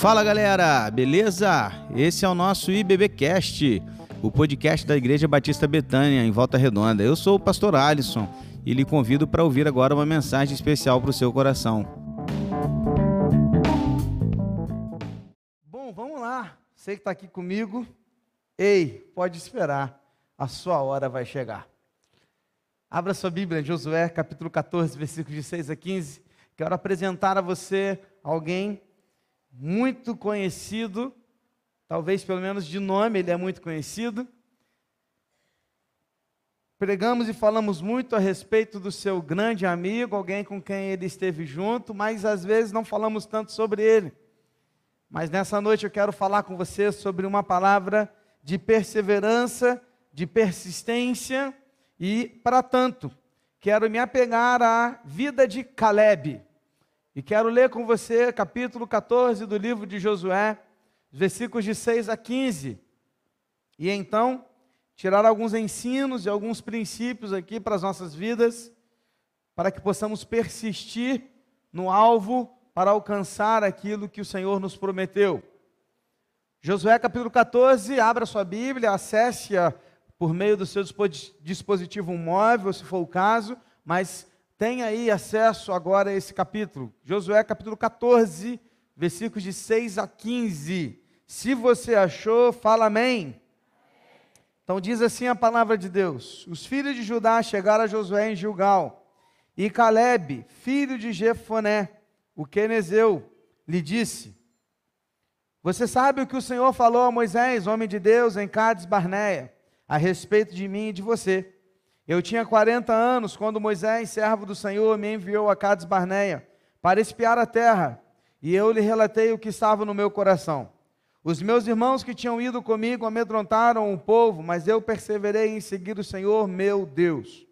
Fala galera, beleza? Esse é o nosso IBBcast, o podcast da Igreja Batista Betânia, em Volta Redonda. Eu sou o pastor Alisson e lhe convido para ouvir agora uma mensagem especial para o seu coração. Bom, vamos lá. Você que está aqui comigo, ei, pode esperar, a sua hora vai chegar. Abra sua Bíblia, Josué, capítulo 14, versículos de 6 a 15. Quero apresentar a você alguém muito conhecido, talvez pelo menos de nome ele é muito conhecido. Pregamos e falamos muito a respeito do seu grande amigo, alguém com quem ele esteve junto, mas às vezes não falamos tanto sobre ele. Mas nessa noite eu quero falar com você sobre uma palavra de perseverança, de persistência e, para tanto, quero me apegar à vida de Caleb. E quero ler com você capítulo 14 do livro de Josué, versículos de 6 a 15. E então, tirar alguns ensinos e alguns princípios aqui para as nossas vidas, para que possamos persistir no alvo para alcançar aquilo que o Senhor nos prometeu. Josué capítulo 14, abra sua Bíblia, acesse-a por meio do seu dispositivo móvel, se for o caso, mas tem aí acesso agora a esse capítulo. Josué capítulo 14, versículos de 6 a 15. Se você achou, fala amém. Então diz assim a palavra de Deus: Os filhos de Judá chegaram a Josué em Gilgal, e Caleb, filho de Jefoné, o quenezeu, lhe disse: Você sabe o que o Senhor falou a Moisés, homem de Deus, em Cades Barneia, a respeito de mim e de você. Eu tinha 40 anos quando Moisés, servo do Senhor, me enviou a Cades Barneia para espiar a terra, e eu lhe relatei o que estava no meu coração. Os meus irmãos que tinham ido comigo amedrontaram o povo, mas eu perseverei em seguir o Senhor, meu Deus.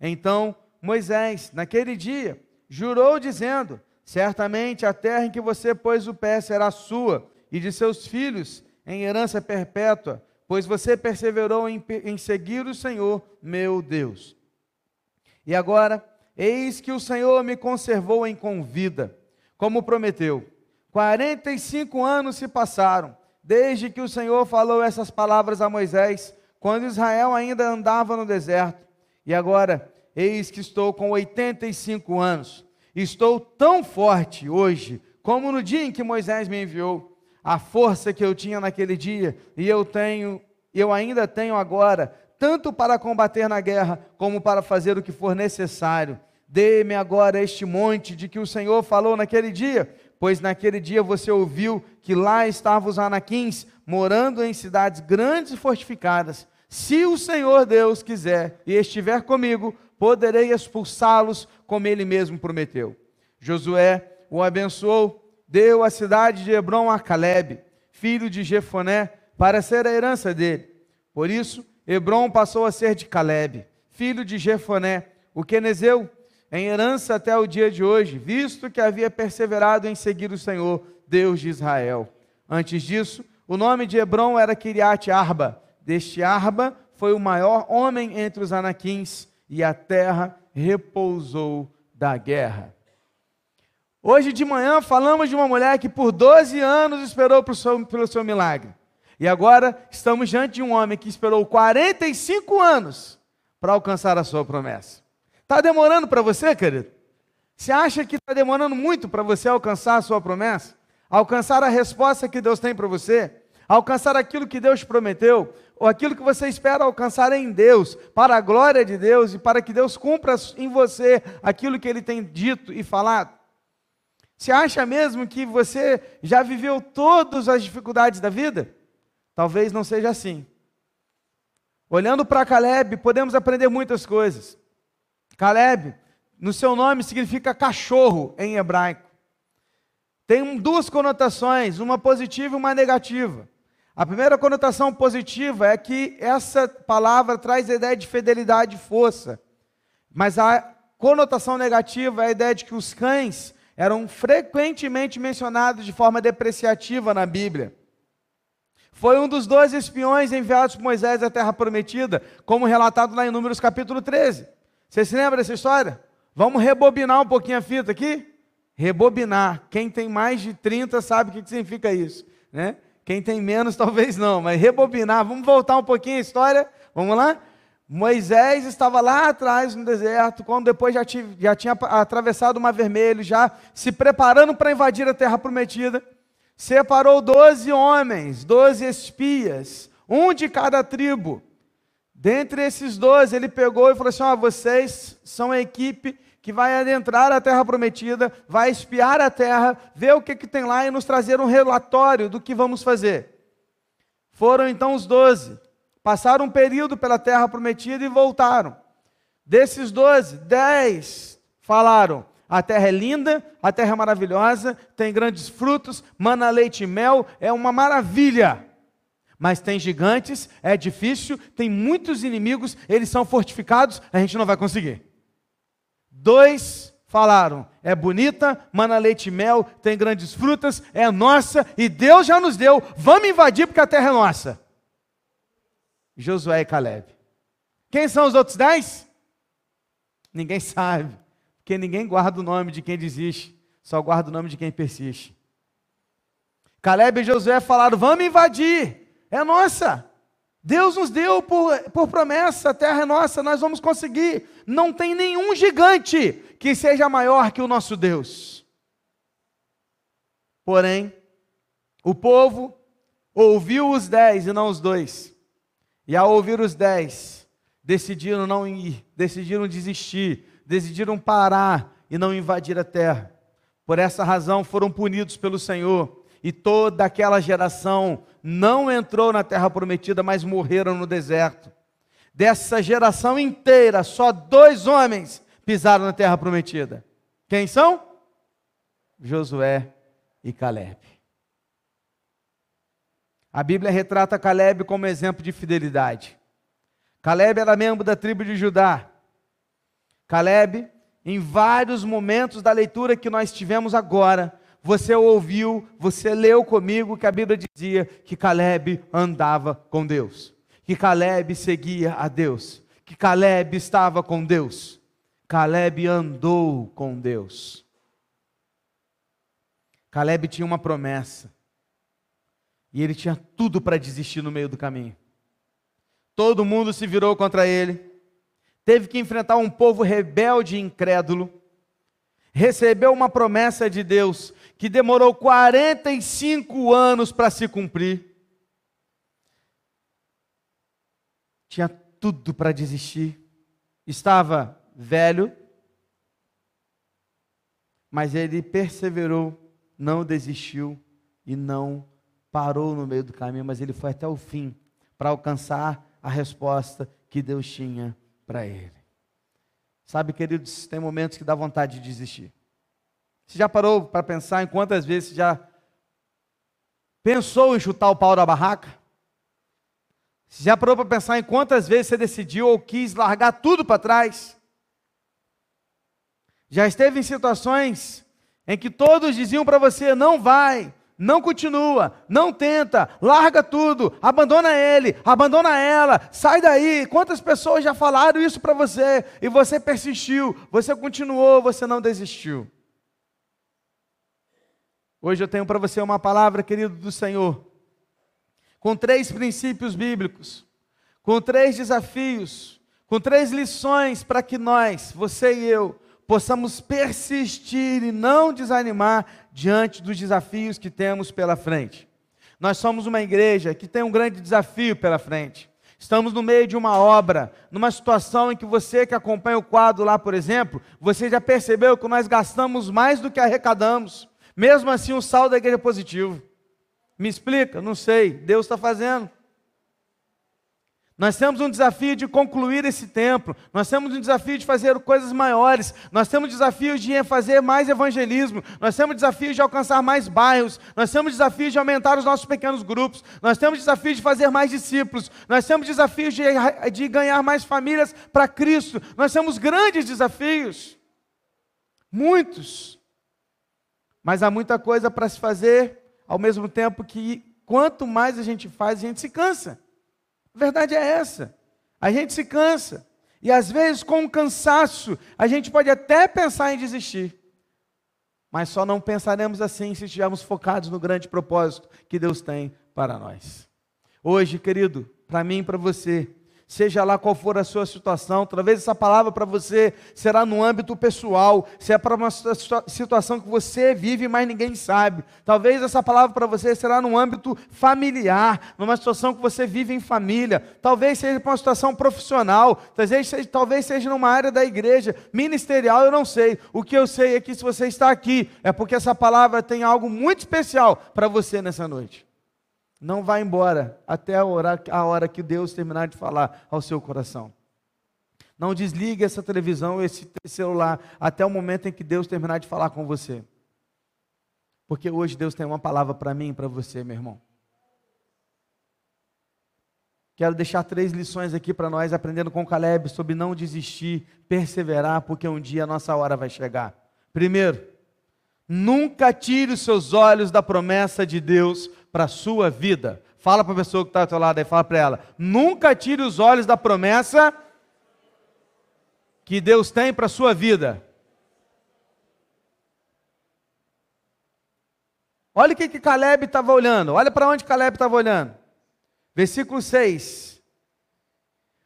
Então Moisés, naquele dia, jurou dizendo: Certamente a terra em que você pôs o pé será sua e de seus filhos em herança perpétua pois você perseverou em, em seguir o Senhor, meu Deus. E agora, eis que o Senhor me conservou em convida, como prometeu. 45 anos se passaram, desde que o Senhor falou essas palavras a Moisés, quando Israel ainda andava no deserto. E agora, eis que estou com 85 anos. Estou tão forte hoje, como no dia em que Moisés me enviou a força que eu tinha naquele dia, e eu tenho, eu ainda tenho agora, tanto para combater na guerra, como para fazer o que for necessário. Dê-me agora este monte de que o Senhor falou naquele dia, pois naquele dia você ouviu que lá estavam os anaquins, morando em cidades grandes e fortificadas. Se o Senhor Deus quiser e estiver comigo, poderei expulsá-los, como ele mesmo prometeu. Josué o abençoou deu a cidade de Hebron a Caleb, filho de Jefoné, para ser a herança dele. Por isso, Hebron passou a ser de Caleb, filho de Jefoné, o quenezeu, em herança até o dia de hoje, visto que havia perseverado em seguir o Senhor, Deus de Israel. Antes disso, o nome de Hebron era Kiriat Arba. Deste Arba foi o maior homem entre os anaquins, e a terra repousou da guerra. Hoje de manhã falamos de uma mulher que por 12 anos esperou seu, pelo seu milagre. E agora estamos diante de um homem que esperou 45 anos para alcançar a sua promessa. Está demorando para você, querido? Você acha que está demorando muito para você alcançar a sua promessa? Alcançar a resposta que Deus tem para você? Alcançar aquilo que Deus prometeu? Ou aquilo que você espera alcançar em Deus, para a glória de Deus e para que Deus cumpra em você aquilo que Ele tem dito e falado? Você acha mesmo que você já viveu todas as dificuldades da vida? Talvez não seja assim. Olhando para Caleb, podemos aprender muitas coisas. Caleb, no seu nome, significa cachorro em hebraico. Tem duas conotações, uma positiva e uma negativa. A primeira conotação positiva é que essa palavra traz a ideia de fidelidade e força. Mas a conotação negativa é a ideia de que os cães eram frequentemente mencionados de forma depreciativa na Bíblia. Foi um dos dois espiões enviados por Moisés à Terra Prometida, como relatado lá em Números capítulo 13. Você se lembra dessa história? Vamos rebobinar um pouquinho a fita aqui? Rebobinar. Quem tem mais de 30 sabe o que significa isso, né? Quem tem menos, talvez não, mas rebobinar. Vamos voltar um pouquinho a história? Vamos lá? Moisés estava lá atrás no deserto, quando depois já, tive, já tinha atravessado o Mar Vermelho, já se preparando para invadir a terra prometida. Separou doze homens, doze espias, um de cada tribo. Dentre esses doze, ele pegou e falou assim: ó, vocês são a equipe que vai adentrar a terra prometida, vai espiar a terra, ver o que, que tem lá e nos trazer um relatório do que vamos fazer. Foram então os doze, passaram um período pela terra prometida e voltaram. Desses doze, dez falaram: a terra é linda, a terra é maravilhosa, tem grandes frutos, mana leite e mel, é uma maravilha. Mas tem gigantes, é difícil, tem muitos inimigos, eles são fortificados, a gente não vai conseguir. Dois falaram: é bonita, mana leite e mel, tem grandes frutas, é nossa e Deus já nos deu. Vamos invadir porque a terra é nossa. Josué e Caleb. Quem são os outros dez? Ninguém sabe, porque ninguém guarda o nome de quem desiste, só guarda o nome de quem persiste. Caleb e Josué falaram: vamos invadir, é nossa. Deus nos deu por, por promessa, a terra é nossa, nós vamos conseguir. Não tem nenhum gigante que seja maior que o nosso Deus. Porém, o povo ouviu os dez e não os dois. E ao ouvir os dez, decidiram não ir, decidiram desistir, decidiram parar e não invadir a terra. Por essa razão foram punidos pelo Senhor e toda aquela geração não entrou na terra prometida, mas morreram no deserto. Dessa geração inteira, só dois homens pisaram na terra prometida. Quem são? Josué e Caleb. A Bíblia retrata Caleb como exemplo de fidelidade. Caleb era membro da tribo de Judá. Caleb, em vários momentos da leitura que nós tivemos agora, você ouviu, você leu comigo que a Bíblia dizia que Caleb andava com Deus, que Caleb seguia a Deus, que Caleb estava com Deus. Caleb andou com Deus. Caleb tinha uma promessa. E ele tinha tudo para desistir no meio do caminho. Todo mundo se virou contra ele. Teve que enfrentar um povo rebelde e incrédulo. Recebeu uma promessa de Deus que demorou 45 anos para se cumprir. Tinha tudo para desistir. Estava velho, mas ele perseverou, não desistiu e não parou no meio do caminho, mas ele foi até o fim para alcançar a resposta que Deus tinha para ele. Sabe, queridos, tem momentos que dá vontade de desistir. Você já parou para pensar em quantas vezes você já pensou em chutar o pau da barraca? Você já parou para pensar em quantas vezes você decidiu ou quis largar tudo para trás? Já esteve em situações em que todos diziam para você: não vai, não continua, não tenta, larga tudo, abandona ele, abandona ela, sai daí. Quantas pessoas já falaram isso para você e você persistiu, você continuou, você não desistiu? Hoje eu tenho para você uma palavra, querido do Senhor, com três princípios bíblicos, com três desafios, com três lições para que nós, você e eu, possamos persistir e não desanimar diante dos desafios que temos pela frente. Nós somos uma igreja que tem um grande desafio pela frente. Estamos no meio de uma obra, numa situação em que você que acompanha o quadro lá, por exemplo, você já percebeu que nós gastamos mais do que arrecadamos. Mesmo assim, o saldo da igreja é positivo. Me explica? Não sei. Deus está fazendo. Nós temos um desafio de concluir esse templo, nós temos um desafio de fazer coisas maiores, nós temos desafios de fazer mais evangelismo, nós temos desafios de alcançar mais bairros, nós temos desafios de aumentar os nossos pequenos grupos, nós temos desafios de fazer mais discípulos, nós temos desafios de, de ganhar mais famílias para Cristo, nós temos grandes desafios, muitos. Mas há muita coisa para se fazer, ao mesmo tempo que quanto mais a gente faz, a gente se cansa. A verdade é essa. A gente se cansa. E às vezes, com o cansaço, a gente pode até pensar em desistir. Mas só não pensaremos assim se estivermos focados no grande propósito que Deus tem para nós. Hoje, querido, para mim e para você, seja lá qual for a sua situação, talvez essa palavra para você será no âmbito pessoal, se é para uma situação que você vive, mas ninguém sabe. Talvez essa palavra para você será no âmbito familiar, numa situação que você vive em família. Talvez seja para uma situação profissional, talvez seja, talvez seja numa área da igreja, ministerial, eu não sei. O que eu sei é que se você está aqui, é porque essa palavra tem algo muito especial para você nessa noite. Não vá embora até a hora, a hora que Deus terminar de falar ao seu coração. Não desligue essa televisão, esse celular, até o momento em que Deus terminar de falar com você. Porque hoje Deus tem uma palavra para mim e para você, meu irmão. Quero deixar três lições aqui para nós, aprendendo com Caleb sobre não desistir, perseverar, porque um dia a nossa hora vai chegar. Primeiro, nunca tire os seus olhos da promessa de Deus para a sua vida. Fala para a pessoa que está ao teu lado aí, fala para ela. Nunca tire os olhos da promessa que Deus tem para a sua vida. Olha o que, que Caleb estava olhando. Olha para onde Caleb estava olhando. Versículo 6.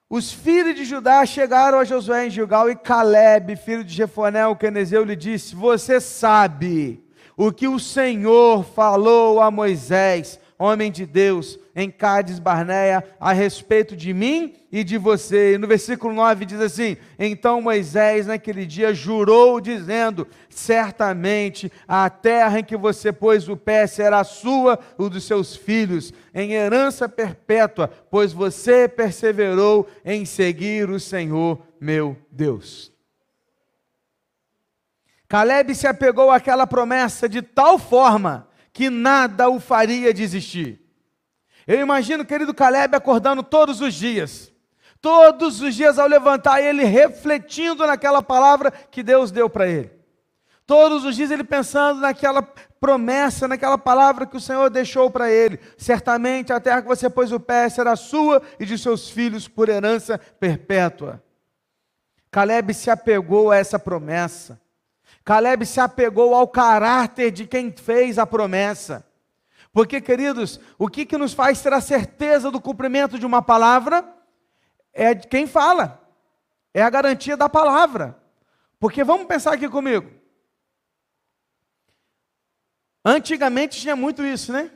Os filhos de Judá chegaram a Josué em Gilgal e Caleb, filho de Jefoné, o Quenezeu, lhe disse: Você sabe o que o Senhor falou a Moisés, homem de Deus, em Cádiz Barneia, a respeito de mim e de você. E no versículo 9 diz assim: Então Moisés, naquele dia, jurou, dizendo: Certamente a terra em que você pôs o pé será sua, o dos seus filhos, em herança perpétua, pois você perseverou em seguir o Senhor meu Deus. Caleb se apegou àquela promessa de tal forma que nada o faria desistir. Eu imagino o querido Caleb acordando todos os dias, todos os dias ao levantar, ele refletindo naquela palavra que Deus deu para ele. Todos os dias ele pensando naquela promessa, naquela palavra que o Senhor deixou para ele. Certamente a terra que você pôs o pé será sua e de seus filhos por herança perpétua. Caleb se apegou a essa promessa. Caleb se apegou ao caráter de quem fez a promessa. Porque, queridos, o que, que nos faz ter a certeza do cumprimento de uma palavra é de quem fala, é a garantia da palavra. Porque vamos pensar aqui comigo. Antigamente tinha muito isso, né?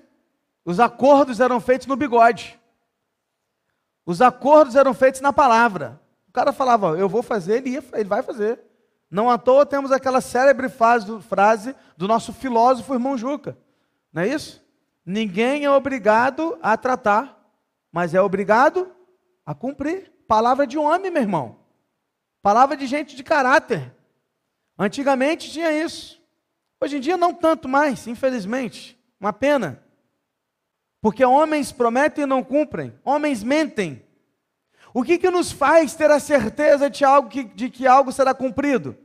Os acordos eram feitos no bigode. Os acordos eram feitos na palavra. O cara falava, eu vou fazer, ele, ia, ele vai fazer. Não à toa temos aquela célebre frase do nosso filósofo irmão Juca. Não é isso? Ninguém é obrigado a tratar, mas é obrigado a cumprir. Palavra de homem, meu irmão. Palavra de gente de caráter. Antigamente tinha isso. Hoje em dia não tanto mais, infelizmente. Uma pena. Porque homens prometem e não cumprem. Homens mentem. O que, que nos faz ter a certeza de, algo que, de que algo será cumprido?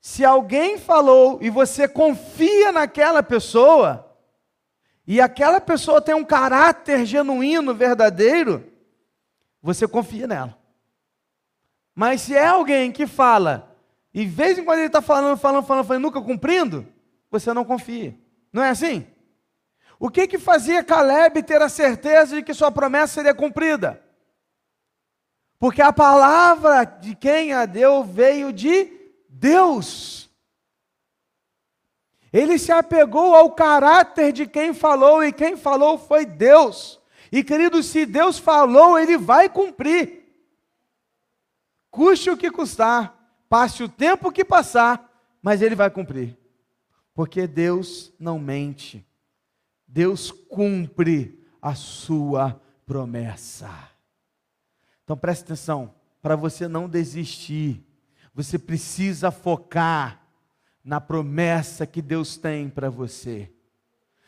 Se alguém falou e você confia naquela pessoa, e aquela pessoa tem um caráter genuíno, verdadeiro, você confia nela. Mas se é alguém que fala, e de vez em quando ele está falando, falando, falando, falando, nunca cumprindo, você não confia. Não é assim? O que que fazia Caleb ter a certeza de que sua promessa seria cumprida? Porque a palavra de quem a deu veio de Deus. Ele se apegou ao caráter de quem falou, e quem falou foi Deus. E querido, se Deus falou, ele vai cumprir. Custe o que custar, passe o tempo que passar, mas ele vai cumprir. Porque Deus não mente. Deus cumpre a sua promessa. Então preste atenção, para você não desistir, você precisa focar na promessa que Deus tem para você.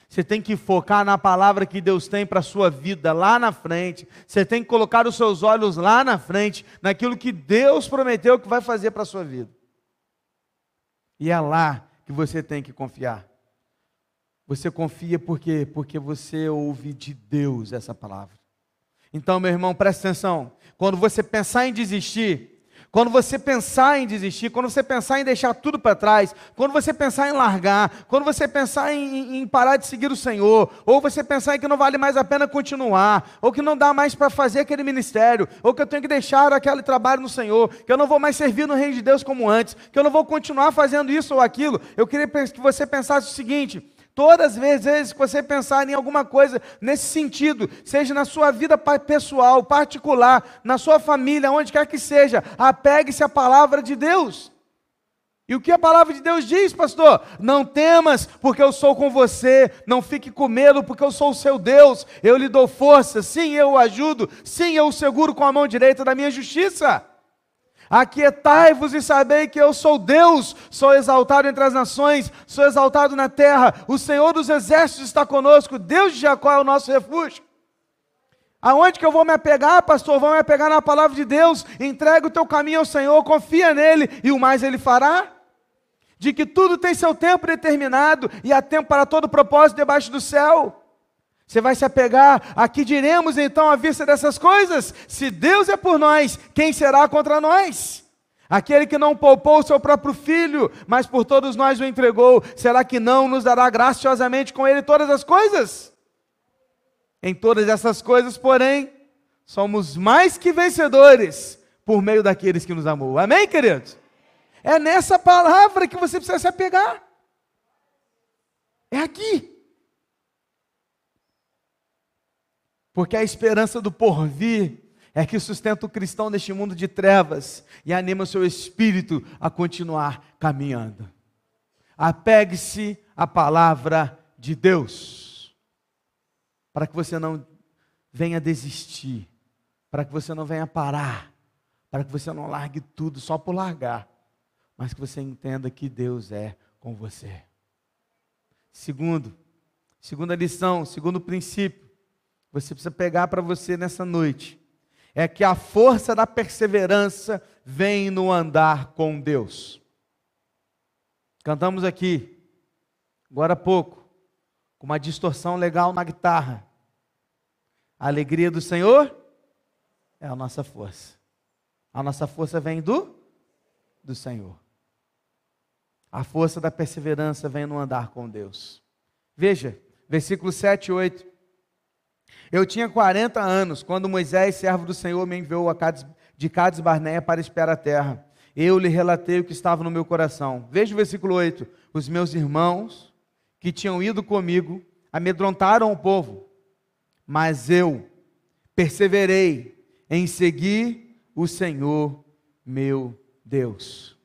Você tem que focar na palavra que Deus tem para a sua vida lá na frente. Você tem que colocar os seus olhos lá na frente, naquilo que Deus prometeu que vai fazer para a sua vida. E é lá que você tem que confiar. Você confia por quê? Porque você ouve de Deus essa palavra. Então, meu irmão, preste atenção. Quando você pensar em desistir, quando você pensar em desistir, quando você pensar em deixar tudo para trás, quando você pensar em largar, quando você pensar em, em, parar de seguir o Senhor, ou você pensar em que não vale mais a pena continuar, ou que não dá mais para fazer aquele ministério, ou que eu tenho que deixar aquele trabalho no Senhor, que eu não vou mais servir no reino de Deus como antes, que eu não vou continuar fazendo isso ou aquilo, eu queria que você pensasse o seguinte: Todas as vezes que você pensar em alguma coisa nesse sentido, seja na sua vida pessoal, particular, na sua família, onde quer que seja, apegue-se à palavra de Deus. E o que a palavra de Deus diz, pastor? Não temas, porque eu sou com você. Não fique com medo, porque eu sou o seu Deus. Eu lhe dou força. Sim, eu o ajudo. Sim, eu o seguro com a mão direita da minha justiça. Aquietai-vos e sabei que eu sou Deus, sou exaltado entre as nações, sou exaltado na terra. O Senhor dos exércitos está conosco, Deus de Jacó é o nosso refúgio. Aonde que eu vou me apegar, pastor? Vou me apegar na palavra de Deus. Entrega o teu caminho ao Senhor, confia nele e o mais ele fará. De que tudo tem seu tempo determinado e há tempo para todo propósito debaixo do céu. Você vai se apegar a que diremos então à vista dessas coisas? Se Deus é por nós, quem será contra nós? Aquele que não poupou seu próprio filho, mas por todos nós o entregou, será que não nos dará graciosamente com ele todas as coisas? Em todas essas coisas, porém, somos mais que vencedores por meio daqueles que nos amou. Amém, queridos? É nessa palavra que você precisa se apegar. É aqui. Porque a esperança do porvir é que sustenta o cristão neste mundo de trevas e anima seu espírito a continuar caminhando. Apegue-se à palavra de Deus, para que você não venha desistir, para que você não venha parar, para que você não largue tudo só por largar, mas que você entenda que Deus é com você. Segundo, segunda lição, segundo princípio, você precisa pegar para você nessa noite é que a força da perseverança vem no andar com Deus. Cantamos aqui, agora há pouco, com uma distorção legal na guitarra. A alegria do Senhor é a nossa força. A nossa força vem do do Senhor. A força da perseverança vem no andar com Deus. Veja, versículo 7 e 8. Eu tinha 40 anos quando Moisés, servo do Senhor, me enviou de Cades Barneia para esperar a terra. Eu lhe relatei o que estava no meu coração. Veja o versículo 8. Os meus irmãos que tinham ido comigo amedrontaram o povo, mas eu perseverei em seguir o Senhor meu Deus.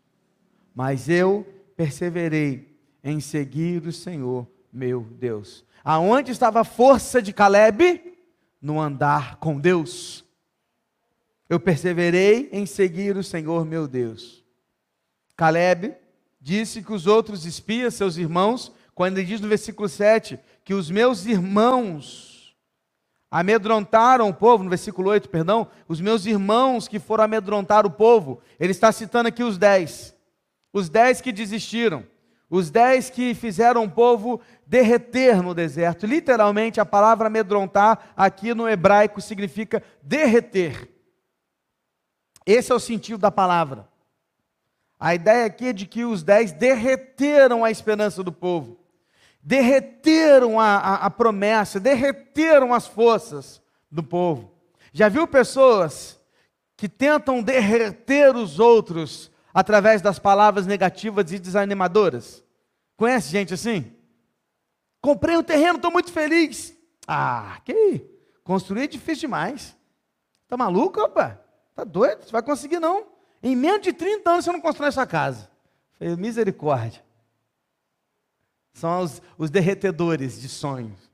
Mas eu perseverei em seguir o Senhor meu Deus. Aonde estava a força de Caleb? no andar com Deus. Eu perseverei em seguir o Senhor meu Deus. Caleb disse que os outros espias, seus irmãos, quando ele diz no versículo 7 que os meus irmãos amedrontaram o povo, no versículo 8, perdão, os meus irmãos que foram amedrontar o povo, ele está citando aqui os dez, os dez que desistiram, os dez que fizeram o povo derreter no deserto. Literalmente, a palavra amedrontar aqui no hebraico significa derreter. Esse é o sentido da palavra. A ideia aqui é de que os dez derreteram a esperança do povo, derreteram a, a, a promessa, derreteram as forças do povo. Já viu pessoas que tentam derreter os outros através das palavras negativas e desanimadoras. Conhece gente assim? Comprei um terreno, estou muito feliz. Ah, que construir é difícil demais. Tá maluco, opa? Tá doido? Você vai conseguir não? Em menos de 30 anos você não constrói sua casa. Falei, misericórdia. São os, os derretedores de sonhos.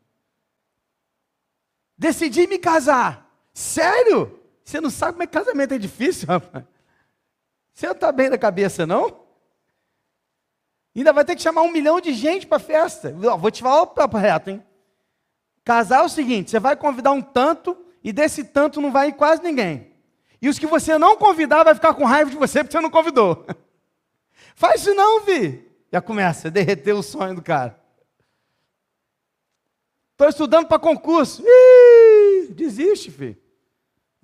Decidi me casar. Sério? Você não sabe como é que casamento é difícil, rapaz? Você não está bem da cabeça, não? Ainda vai ter que chamar um milhão de gente para a festa. Vou te falar o papo reto, hein? Casar é o seguinte: você vai convidar um tanto, e desse tanto não vai ir quase ninguém. E os que você não convidar vai ficar com raiva de você porque você não convidou. Faz isso não, Vi. Já começa a derreter o sonho do cara. Estou estudando para concurso. Ih, desiste, filho.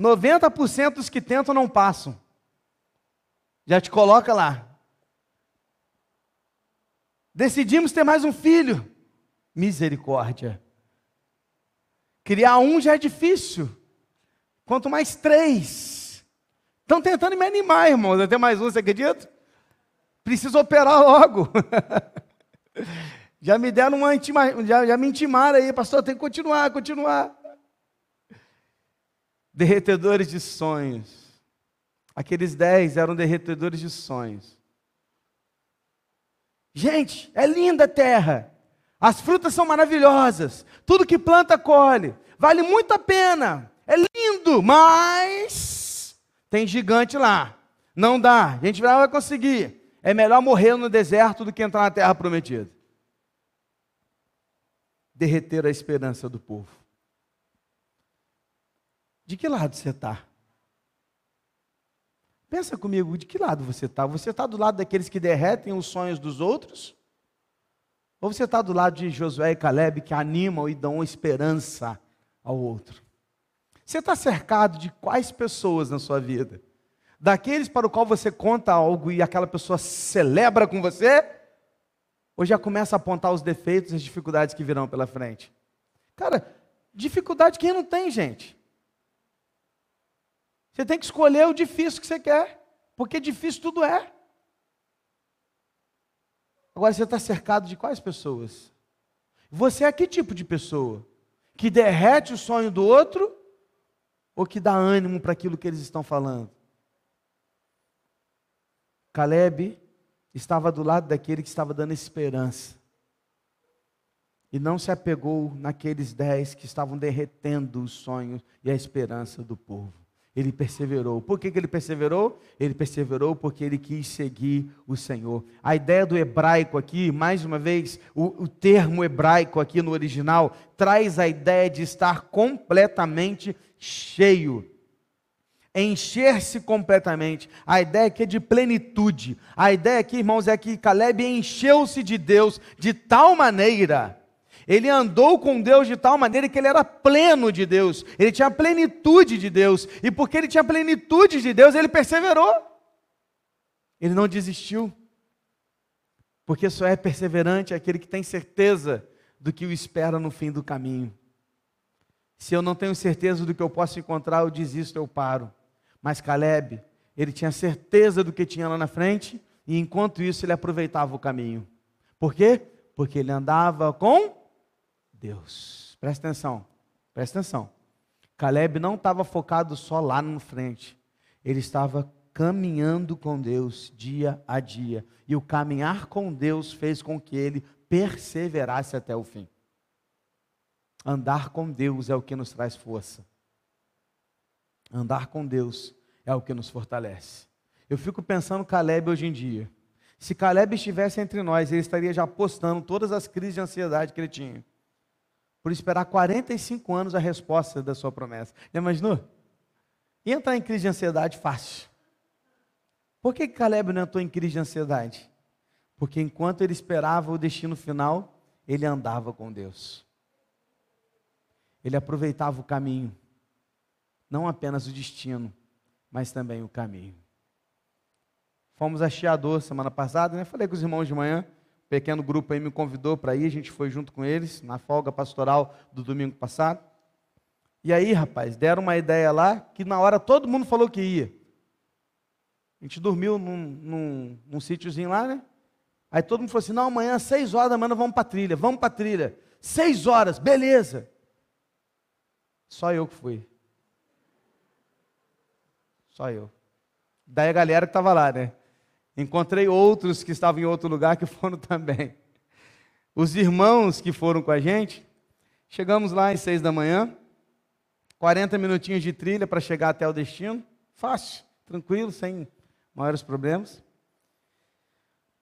90% dos que tentam não passam. Já te coloca lá. Decidimos ter mais um filho. Misericórdia. Criar um já é difícil. Quanto mais três. Estão tentando me animar, irmãos. Até mais um, você acredita? Preciso operar logo. já me deram uma intima, já, já me intimaram aí, pastor, tem que continuar, continuar. Derretedores de sonhos. Aqueles dez eram derretedores de sonhos. Gente, é linda a terra. As frutas são maravilhosas. Tudo que planta colhe. Vale muito a pena. É lindo, mas tem gigante lá. Não dá. A gente não vai conseguir. É melhor morrer no deserto do que entrar na terra prometida. Derreter a esperança do povo. De que lado você está? Pensa comigo, de que lado você está? Você está do lado daqueles que derretem os sonhos dos outros? Ou você está do lado de Josué e Caleb que animam e dão esperança ao outro? Você está cercado de quais pessoas na sua vida? Daqueles para o qual você conta algo e aquela pessoa celebra com você? Ou já começa a apontar os defeitos e as dificuldades que virão pela frente? Cara, dificuldade quem não tem, gente? Você tem que escolher o difícil que você quer, porque difícil tudo é. Agora você está cercado de quais pessoas? Você é que tipo de pessoa? Que derrete o sonho do outro ou que dá ânimo para aquilo que eles estão falando? Caleb estava do lado daquele que estava dando esperança. E não se apegou naqueles dez que estavam derretendo os sonhos e a esperança do povo. Ele perseverou. Por que, que ele perseverou? Ele perseverou porque ele quis seguir o Senhor. A ideia do hebraico aqui, mais uma vez, o, o termo hebraico aqui no original, traz a ideia de estar completamente cheio. Encher-se completamente. A ideia aqui é de plenitude. A ideia aqui, irmãos, é que Caleb encheu-se de Deus de tal maneira ele andou com Deus de tal maneira que ele era pleno de Deus, ele tinha plenitude de Deus, e porque ele tinha plenitude de Deus, ele perseverou. Ele não desistiu, porque só é perseverante aquele que tem certeza do que o espera no fim do caminho. Se eu não tenho certeza do que eu posso encontrar, eu desisto, eu paro. Mas Caleb, ele tinha certeza do que tinha lá na frente, e enquanto isso ele aproveitava o caminho. Por quê? Porque ele andava com Deus. Presta atenção, presta atenção. Caleb não estava focado só lá na frente, ele estava caminhando com Deus dia a dia. E o caminhar com Deus fez com que ele perseverasse até o fim. Andar com Deus é o que nos traz força. Andar com Deus é o que nos fortalece. Eu fico pensando Caleb hoje em dia. Se Caleb estivesse entre nós, ele estaria já postando todas as crises de ansiedade que ele tinha por esperar 45 anos a resposta da sua promessa. Já imaginou? E entrar em crise de ansiedade fácil. Por que Caleb não entrou em crise de ansiedade? Porque enquanto ele esperava o destino final, ele andava com Deus. Ele aproveitava o caminho. Não apenas o destino, mas também o caminho. Fomos a Chiador semana passada, né? Falei com os irmãos de manhã pequeno grupo aí me convidou para ir, a gente foi junto com eles na folga pastoral do domingo passado. E aí, rapaz, deram uma ideia lá que na hora todo mundo falou que ia. A gente dormiu num, num, num sítiozinho lá, né? Aí todo mundo falou assim: não, amanhã, seis horas da manhã, vamos para trilha, vamos para trilha. Seis horas, beleza. Só eu que fui. Só eu. Daí a galera que estava lá, né? Encontrei outros que estavam em outro lugar que foram também. Os irmãos que foram com a gente, chegamos lá às seis da manhã, 40 minutinhos de trilha para chegar até o destino, fácil, tranquilo, sem maiores problemas.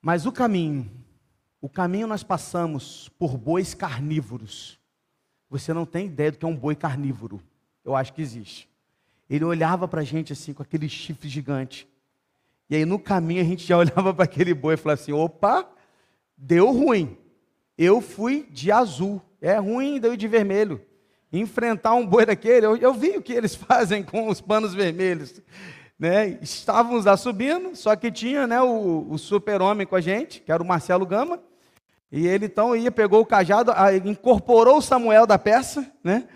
Mas o caminho, o caminho nós passamos por bois carnívoros. Você não tem ideia do que é um boi carnívoro. Eu acho que existe. Ele olhava para a gente assim, com aquele chifre gigante. E aí no caminho a gente já olhava para aquele boi e falava assim: opa, deu ruim. Eu fui de azul. É ruim, deu de vermelho. Enfrentar um boi daquele, eu, eu vi o que eles fazem com os panos vermelhos. né? Estávamos lá subindo, só que tinha né, o, o super-homem com a gente, que era o Marcelo Gama. E ele então ia, pegou o cajado, incorporou o Samuel da peça, né?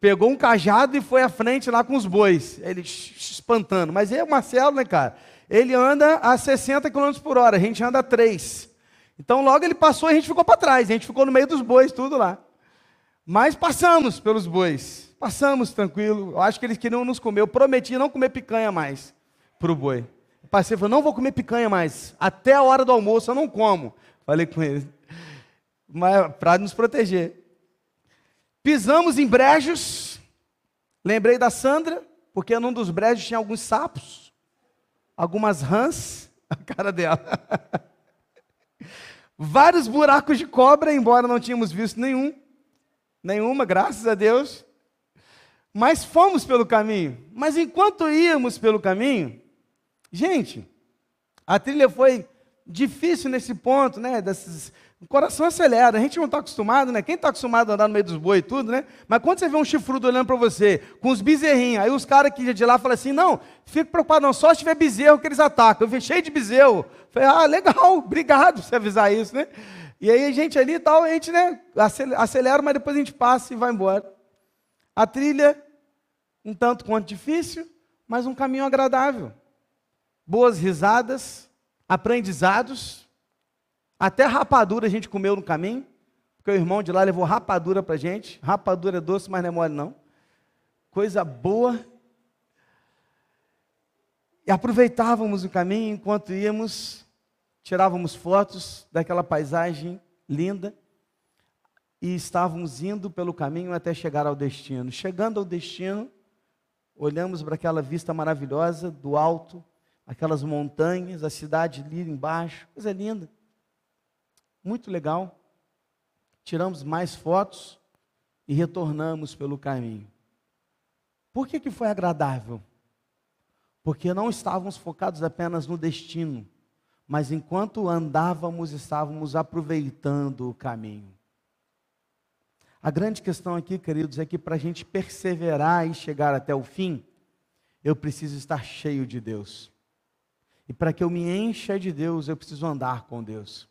Pegou um cajado e foi à frente lá com os bois. Ele espantando. Mas é o Marcelo, né, cara? Ele anda a 60 km por hora, a gente anda a 3. Então logo ele passou e a gente ficou para trás. A gente ficou no meio dos bois, tudo lá. Mas passamos pelos bois. Passamos tranquilo. Eu acho que eles queriam nos comer. Eu prometi não comer picanha mais para o boi. O parceiro falou: não vou comer picanha mais. Até a hora do almoço eu não como. Falei com ele. Mas para nos proteger. Pisamos em brejos. Lembrei da Sandra, porque num dos brejos tinha alguns sapos, algumas rãs, a cara dela. Vários buracos de cobra, embora não tínhamos visto nenhum, nenhuma, graças a Deus. Mas fomos pelo caminho. Mas enquanto íamos pelo caminho, gente, a trilha foi difícil nesse ponto, né? Desses, o coração acelera, a gente não está acostumado, né? Quem está acostumado a andar no meio dos bois e tudo, né? Mas quando você vê um chifrudo olhando para você, com os bezerrinhos, aí os caras que de lá falam assim: não, fica preocupado, não, só se tiver bezerro que eles atacam. Eu vi cheio de bezerro. Falei, ah, legal, obrigado por você avisar isso, né? E aí a gente ali e tal, a gente, né, acelera, mas depois a gente passa e vai embora. A trilha, um tanto quanto difícil, mas um caminho agradável. Boas risadas, aprendizados até rapadura a gente comeu no caminho, porque o irmão de lá levou rapadura para gente. Rapadura é doce, mas não é mole não. Coisa boa. E aproveitávamos o caminho enquanto íamos, tirávamos fotos daquela paisagem linda e estávamos indo pelo caminho até chegar ao destino. Chegando ao destino, olhamos para aquela vista maravilhosa do alto, aquelas montanhas, a cidade ali embaixo, coisa linda muito legal. Tiramos mais fotos e retornamos pelo caminho. Por que, que foi agradável? Porque não estávamos focados apenas no destino, mas enquanto andávamos, estávamos aproveitando o caminho. A grande questão aqui, queridos, é que para a gente perseverar e chegar até o fim, eu preciso estar cheio de Deus. E para que eu me encha de Deus, eu preciso andar com Deus.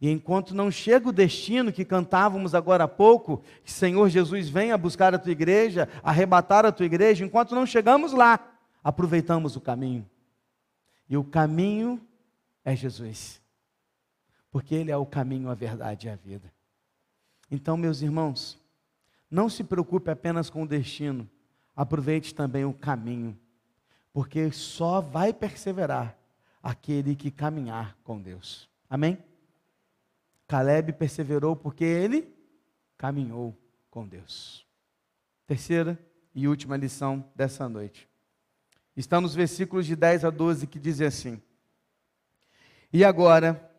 E enquanto não chega o destino que cantávamos agora há pouco, que Senhor Jesus venha buscar a tua igreja, arrebatar a tua igreja, enquanto não chegamos lá, aproveitamos o caminho. E o caminho é Jesus. Porque Ele é o caminho, a verdade e a vida. Então, meus irmãos, não se preocupe apenas com o destino, aproveite também o caminho, porque só vai perseverar aquele que caminhar com Deus. Amém? Caleb perseverou porque ele caminhou com Deus. Terceira e última lição dessa noite. Está nos versículos de 10 a 12 que dizem assim: E agora,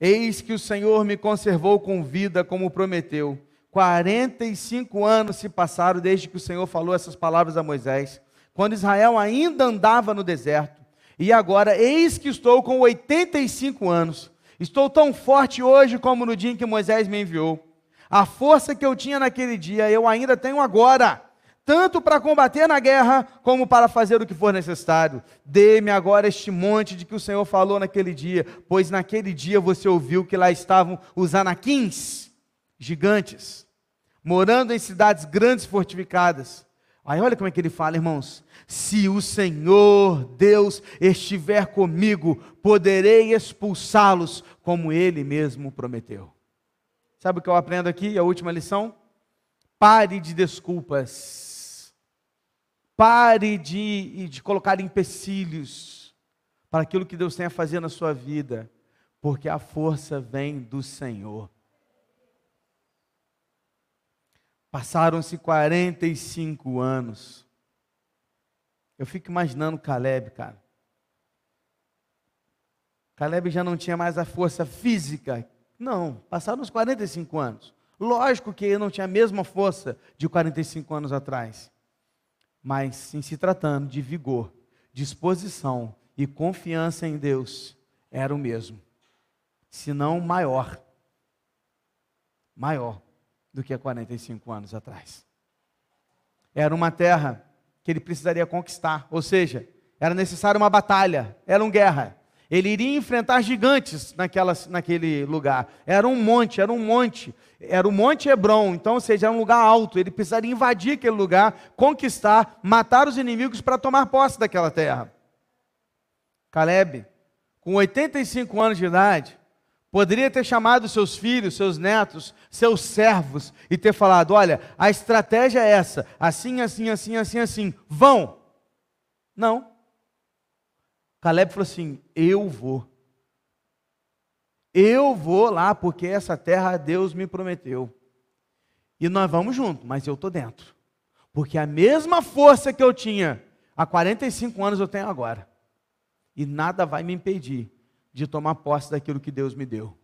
eis que o Senhor me conservou com vida como prometeu. 45 anos se passaram desde que o Senhor falou essas palavras a Moisés, quando Israel ainda andava no deserto. E agora, eis que estou com 85 anos Estou tão forte hoje como no dia em que Moisés me enviou. A força que eu tinha naquele dia, eu ainda tenho agora, tanto para combater na guerra, como para fazer o que for necessário. Dê-me agora este monte de que o Senhor falou naquele dia, pois naquele dia você ouviu que lá estavam os anaquins, gigantes, morando em cidades grandes fortificadas. Aí olha como é que ele fala, irmãos. Se o Senhor Deus estiver comigo, poderei expulsá-los, como ele mesmo prometeu. Sabe o que eu aprendo aqui? A última lição? Pare de desculpas. Pare de, de colocar empecilhos para aquilo que Deus tem a fazer na sua vida, porque a força vem do Senhor. Passaram-se 45 anos. Eu fico imaginando Caleb, cara. Caleb já não tinha mais a força física. Não, passaram uns 45 anos. Lógico que ele não tinha a mesma força de 45 anos atrás. Mas, em se tratando de vigor, disposição e confiança em Deus, era o mesmo. Se não maior. Maior do que há 45 anos atrás. Era uma terra que ele precisaria conquistar, ou seja, Era necessária uma batalha, era uma guerra. Ele iria enfrentar gigantes naquela, naquele lugar. Era um monte, era um monte. Era o Monte Hebron, então, ou seja, era um lugar alto. Ele precisaria invadir aquele lugar, conquistar, matar os inimigos para tomar posse daquela terra. Caleb, com 85 anos de idade, poderia ter chamado seus filhos, seus netos, seus servos e ter falado: olha, a estratégia é essa, assim, assim, assim, assim, assim, vão. Não. Caleb falou assim: Eu vou. Eu vou lá porque essa terra Deus me prometeu. E nós vamos junto, mas eu estou dentro. Porque a mesma força que eu tinha há 45 anos eu tenho agora. E nada vai me impedir de tomar posse daquilo que Deus me deu.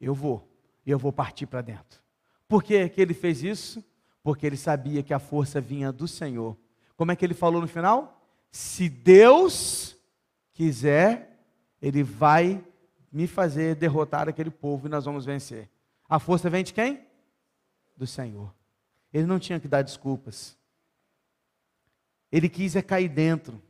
Eu vou, eu vou partir para dentro. Por que, que ele fez isso? Porque ele sabia que a força vinha do Senhor. Como é que ele falou no final? Se Deus quiser, Ele vai me fazer derrotar aquele povo e nós vamos vencer. A força vem de quem? Do Senhor. Ele não tinha que dar desculpas. Ele quis é cair dentro.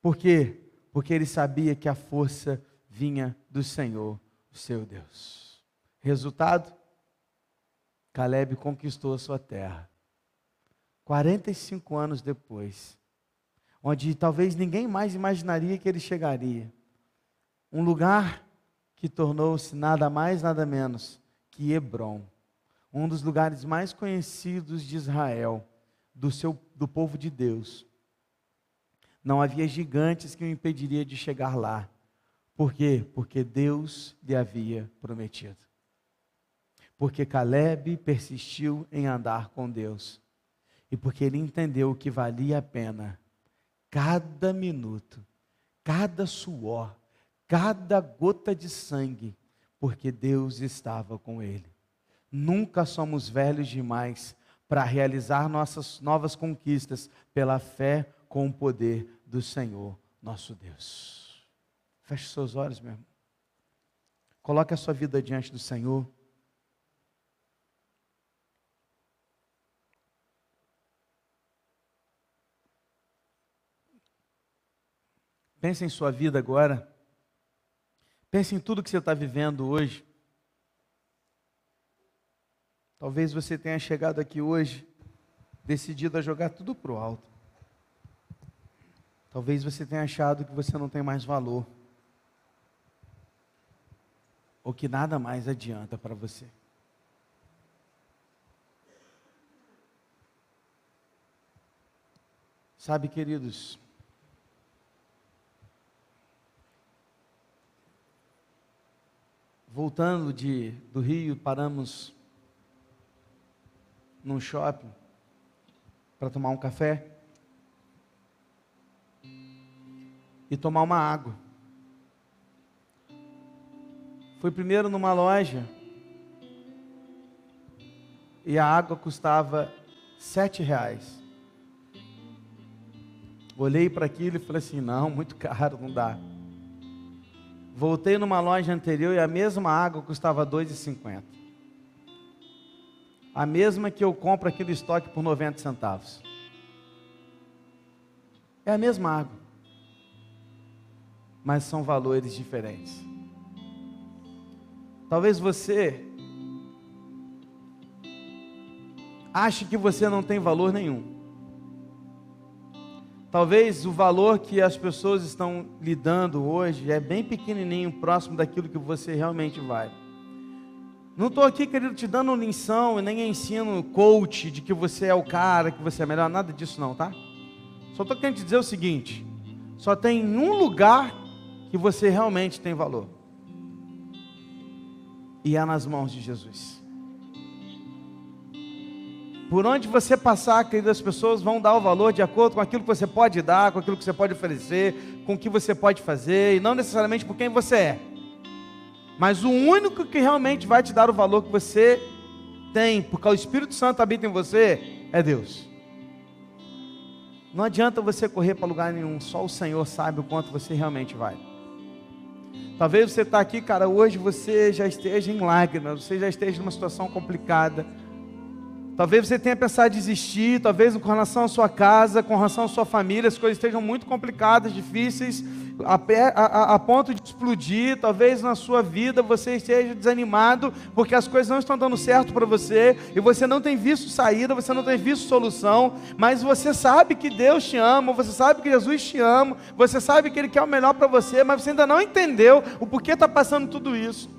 Por quê? Porque ele sabia que a força vinha do Senhor, o seu Deus. Resultado? Caleb conquistou a sua terra. 45 anos depois, onde talvez ninguém mais imaginaria que ele chegaria. Um lugar que tornou-se nada mais, nada menos que Hebron, um dos lugares mais conhecidos de Israel, do, seu, do povo de Deus. Não havia gigantes que o impediria de chegar lá. Por quê? Porque Deus lhe havia prometido. Porque Caleb persistiu em andar com Deus. E porque ele entendeu que valia a pena cada minuto, cada suor, cada gota de sangue, porque Deus estava com ele. Nunca somos velhos demais para realizar nossas novas conquistas pela fé com o poder do Senhor, nosso Deus. Feche seus olhos, meu irmão. Coloque a sua vida diante do Senhor. Pense em sua vida agora. Pense em tudo que você está vivendo hoje. Talvez você tenha chegado aqui hoje decidido a jogar tudo para o alto. Talvez você tenha achado que você não tem mais valor. Ou que nada mais adianta para você. Sabe, queridos, voltando de, do Rio, paramos num shopping para tomar um café e tomar uma água. Fui primeiro numa loja e a água custava sete reais. Olhei para aquilo e falei assim: não, muito caro, não dá. Voltei numa loja anterior e a mesma água custava R$ 2,50. A mesma que eu compro aqui do estoque por 90 centavos. É a mesma água. Mas são valores diferentes. Talvez você ache que você não tem valor nenhum. Talvez o valor que as pessoas estão lhe dando hoje é bem pequenininho, próximo daquilo que você realmente vale. Não estou aqui, querido, te dando lição e nem ensino coach de que você é o cara, que você é melhor, nada disso não, tá? Só estou querendo te dizer o seguinte: só tem um lugar que você realmente tem valor. E é nas mãos de Jesus. Por onde você passar, queridas, as pessoas vão dar o valor de acordo com aquilo que você pode dar, com aquilo que você pode oferecer, com o que você pode fazer, e não necessariamente por quem você é. Mas o único que realmente vai te dar o valor que você tem, porque o Espírito Santo habita em você, é Deus. Não adianta você correr para lugar nenhum, só o Senhor sabe o quanto você realmente vai. Talvez você está aqui, cara, hoje você já esteja em lágrimas, você já esteja numa situação complicada. Talvez você tenha pensado em desistir, talvez com relação à sua casa, com relação à sua família, as coisas estejam muito complicadas, difíceis, a, a, a, ponto de explodir. Talvez na sua vida você esteja desanimado porque as coisas não estão dando certo para você e você não tem visto saída, você não tem visto solução, mas você sabe que Deus te ama, você sabe que Jesus te ama, você sabe que Ele quer o melhor para você, mas você ainda não entendeu o porquê está passando tudo isso.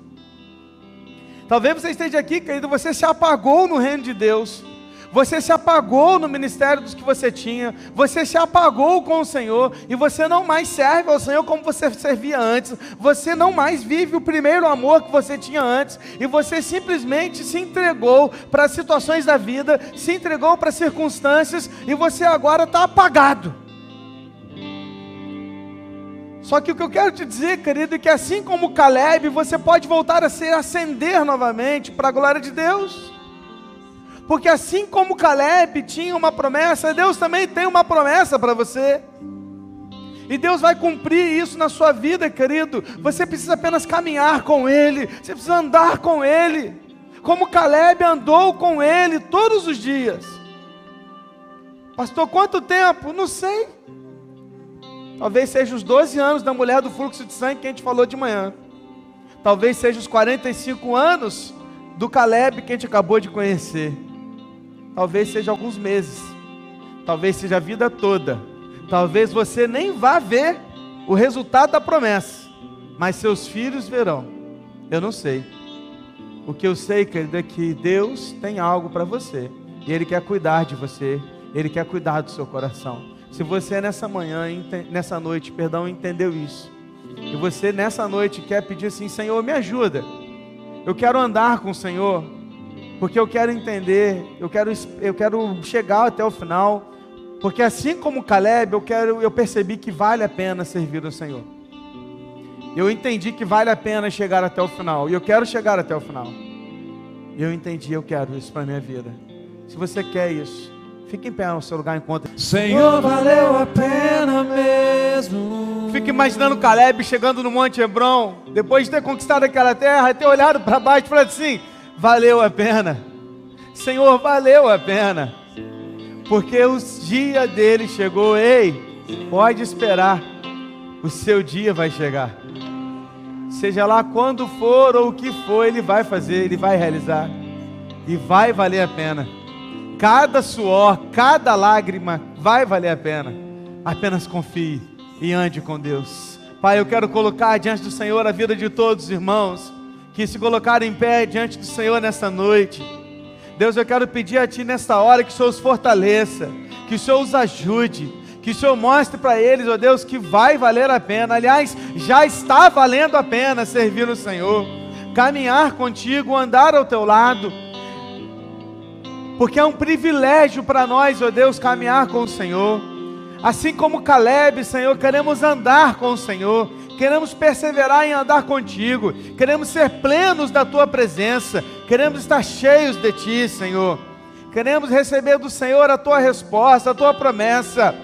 Talvez você esteja aqui, querido, você se apagou no reino de Deus. Você se apagou no ministério dos que você tinha, você se apagou com o Senhor e você não mais serve ao Senhor como você servia antes. Você não mais vive o primeiro amor que você tinha antes e você simplesmente se entregou para situações da vida, se entregou para circunstâncias e você agora está apagado. Só que o que eu quero te dizer, querido, é que assim como Caleb, você pode voltar a ser acender novamente para a glória de Deus. Porque assim como Caleb tinha uma promessa, Deus também tem uma promessa para você. E Deus vai cumprir isso na sua vida, querido. Você precisa apenas caminhar com Ele, você precisa andar com Ele, como Caleb andou com Ele todos os dias. Pastor, quanto tempo? Não sei. Talvez seja os 12 anos da mulher do fluxo de sangue que a gente falou de manhã. Talvez seja os 45 anos do Caleb que a gente acabou de conhecer. Talvez seja alguns meses. Talvez seja a vida toda. Talvez você nem vá ver o resultado da promessa, mas seus filhos verão. Eu não sei. O que eu sei, querido, é que Deus tem algo para você. E Ele quer cuidar de você. Ele quer cuidar do seu coração. Se você nessa manhã, nessa noite, perdão, entendeu isso, e você nessa noite quer pedir assim, Senhor, me ajuda. Eu quero andar com o Senhor, porque eu quero entender, eu quero, eu quero chegar até o final, porque assim como Caleb, eu quero, eu percebi que vale a pena servir ao Senhor. Eu entendi que vale a pena chegar até o final, e eu quero chegar até o final. Eu entendi, eu quero isso para minha vida. Se você quer isso, Fique em pé no seu lugar enquanto. Senhor, valeu a pena mesmo. Fique imaginando Caleb chegando no Monte Hebron, depois de ter conquistado aquela terra, ter olhado para baixo e falado assim: valeu a pena. Senhor, valeu a pena. Porque o dia dele chegou. Ei, pode esperar. O seu dia vai chegar. Seja lá quando for ou o que for, ele vai fazer, ele vai realizar. E vai valer a pena. Cada suor, cada lágrima vai valer a pena. Apenas confie e ande com Deus. Pai, eu quero colocar diante do Senhor a vida de todos os irmãos que se colocaram em pé diante do Senhor nesta noite. Deus, eu quero pedir a Ti nesta hora que o Senhor os fortaleça, que o Senhor os ajude, que o Senhor mostre para eles, ó Deus, que vai valer a pena. Aliás, já está valendo a pena servir o Senhor, caminhar contigo, andar ao teu lado porque é um privilégio para nós, ó Deus, caminhar com o Senhor. Assim como Caleb, Senhor, queremos andar com o Senhor, queremos perseverar em andar contigo, queremos ser plenos da tua presença, queremos estar cheios de ti, Senhor. Queremos receber do Senhor a tua resposta, a tua promessa,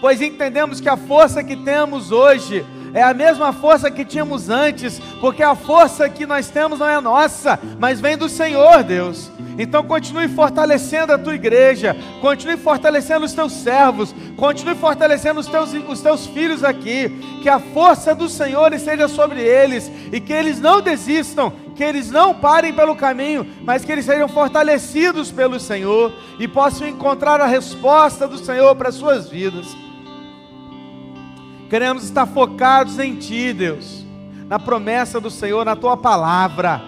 pois entendemos que a força que temos hoje é a mesma força que tínhamos antes, porque a força que nós temos não é nossa, mas vem do Senhor, Deus. Então continue fortalecendo a tua igreja, continue fortalecendo os teus servos, continue fortalecendo os teus, os teus filhos aqui, que a força do Senhor esteja sobre eles e que eles não desistam, que eles não parem pelo caminho, mas que eles sejam fortalecidos pelo Senhor e possam encontrar a resposta do Senhor para as suas vidas. Queremos estar focados em Ti, Deus, na promessa do Senhor, na Tua palavra,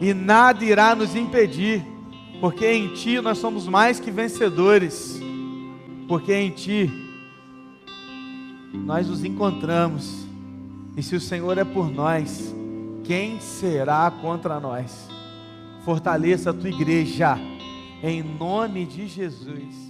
e nada irá nos impedir porque em Ti nós somos mais que vencedores, porque em Ti nós nos encontramos, e se o Senhor é por nós, quem será contra nós? Fortaleça a tua igreja, em nome de Jesus.